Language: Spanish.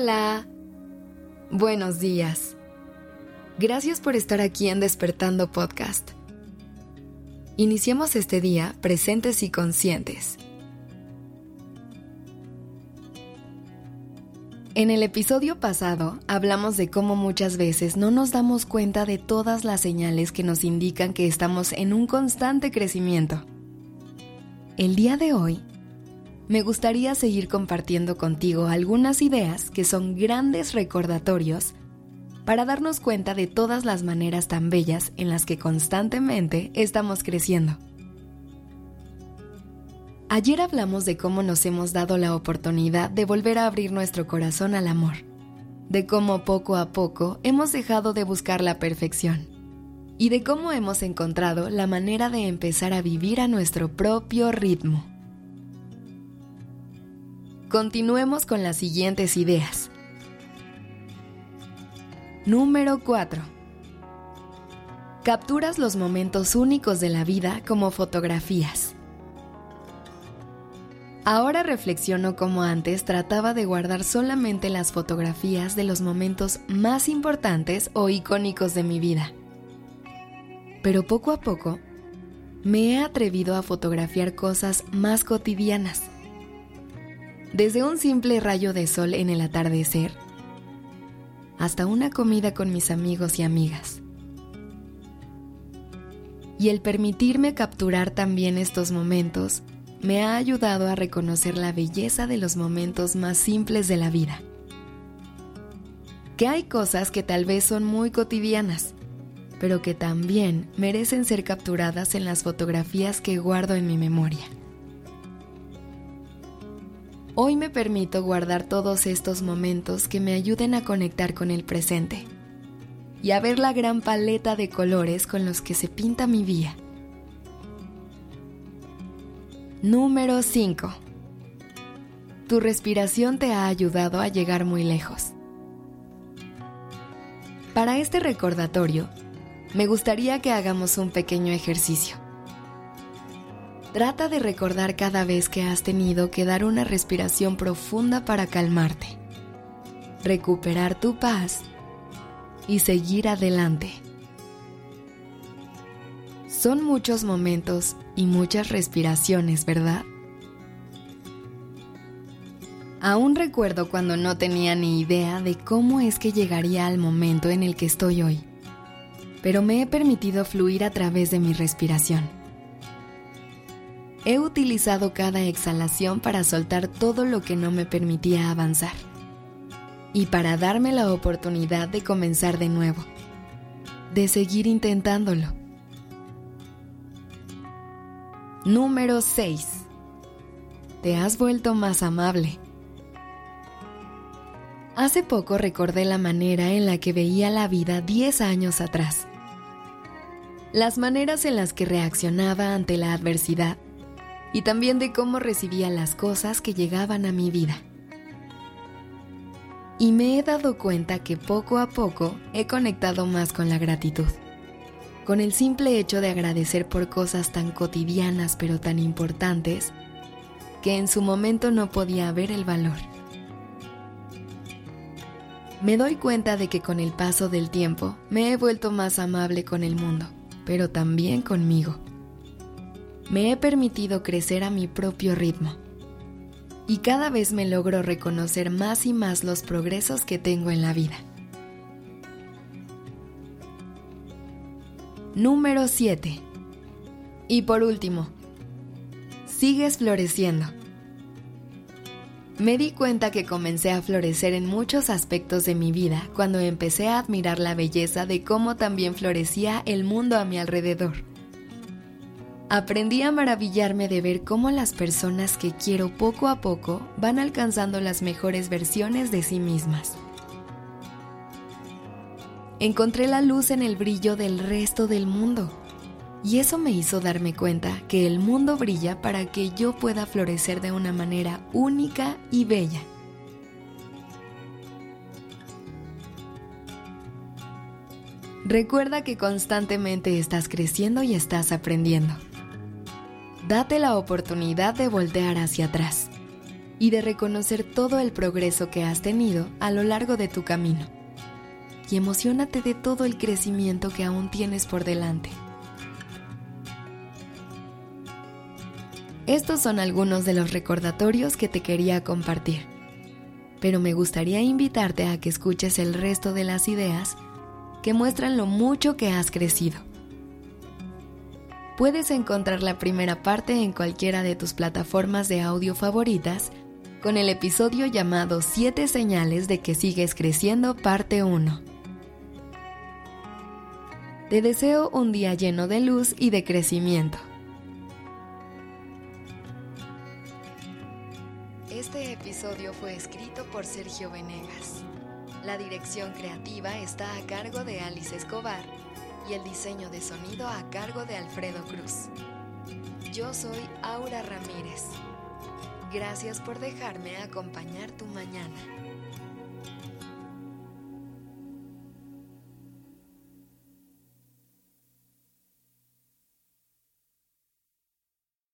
Hola. Buenos días. Gracias por estar aquí en Despertando Podcast. Iniciemos este día presentes y conscientes. En el episodio pasado hablamos de cómo muchas veces no nos damos cuenta de todas las señales que nos indican que estamos en un constante crecimiento. El día de hoy me gustaría seguir compartiendo contigo algunas ideas que son grandes recordatorios para darnos cuenta de todas las maneras tan bellas en las que constantemente estamos creciendo. Ayer hablamos de cómo nos hemos dado la oportunidad de volver a abrir nuestro corazón al amor, de cómo poco a poco hemos dejado de buscar la perfección y de cómo hemos encontrado la manera de empezar a vivir a nuestro propio ritmo. Continuemos con las siguientes ideas. Número 4. Capturas los momentos únicos de la vida como fotografías. Ahora reflexiono como antes trataba de guardar solamente las fotografías de los momentos más importantes o icónicos de mi vida. Pero poco a poco me he atrevido a fotografiar cosas más cotidianas desde un simple rayo de sol en el atardecer hasta una comida con mis amigos y amigas. Y el permitirme capturar también estos momentos me ha ayudado a reconocer la belleza de los momentos más simples de la vida. Que hay cosas que tal vez son muy cotidianas, pero que también merecen ser capturadas en las fotografías que guardo en mi memoria. Hoy me permito guardar todos estos momentos que me ayuden a conectar con el presente y a ver la gran paleta de colores con los que se pinta mi vida. Número 5. Tu respiración te ha ayudado a llegar muy lejos. Para este recordatorio, me gustaría que hagamos un pequeño ejercicio. Trata de recordar cada vez que has tenido que dar una respiración profunda para calmarte, recuperar tu paz y seguir adelante. Son muchos momentos y muchas respiraciones, ¿verdad? Aún recuerdo cuando no tenía ni idea de cómo es que llegaría al momento en el que estoy hoy, pero me he permitido fluir a través de mi respiración. He utilizado cada exhalación para soltar todo lo que no me permitía avanzar y para darme la oportunidad de comenzar de nuevo, de seguir intentándolo. Número 6. Te has vuelto más amable. Hace poco recordé la manera en la que veía la vida 10 años atrás. Las maneras en las que reaccionaba ante la adversidad y también de cómo recibía las cosas que llegaban a mi vida. Y me he dado cuenta que poco a poco he conectado más con la gratitud, con el simple hecho de agradecer por cosas tan cotidianas pero tan importantes que en su momento no podía ver el valor. Me doy cuenta de que con el paso del tiempo me he vuelto más amable con el mundo, pero también conmigo me he permitido crecer a mi propio ritmo. Y cada vez me logro reconocer más y más los progresos que tengo en la vida. Número 7. Y por último, sigues floreciendo. Me di cuenta que comencé a florecer en muchos aspectos de mi vida cuando empecé a admirar la belleza de cómo también florecía el mundo a mi alrededor aprendí a maravillarme de ver cómo las personas que quiero poco a poco van alcanzando las mejores versiones de sí mismas. Encontré la luz en el brillo del resto del mundo y eso me hizo darme cuenta que el mundo brilla para que yo pueda florecer de una manera única y bella. Recuerda que constantemente estás creciendo y estás aprendiendo date la oportunidad de voltear hacia atrás y de reconocer todo el progreso que has tenido a lo largo de tu camino. Y emocionate de todo el crecimiento que aún tienes por delante. Estos son algunos de los recordatorios que te quería compartir, pero me gustaría invitarte a que escuches el resto de las ideas que muestran lo mucho que has crecido. Puedes encontrar la primera parte en cualquiera de tus plataformas de audio favoritas con el episodio llamado 7 señales de que sigues creciendo parte 1. Te deseo un día lleno de luz y de crecimiento. Este episodio fue escrito por Sergio Venegas. La dirección creativa está a cargo de Alice Escobar y el diseño de sonido a cargo de Alfredo Cruz. Yo soy Aura Ramírez. Gracias por dejarme acompañar tu mañana.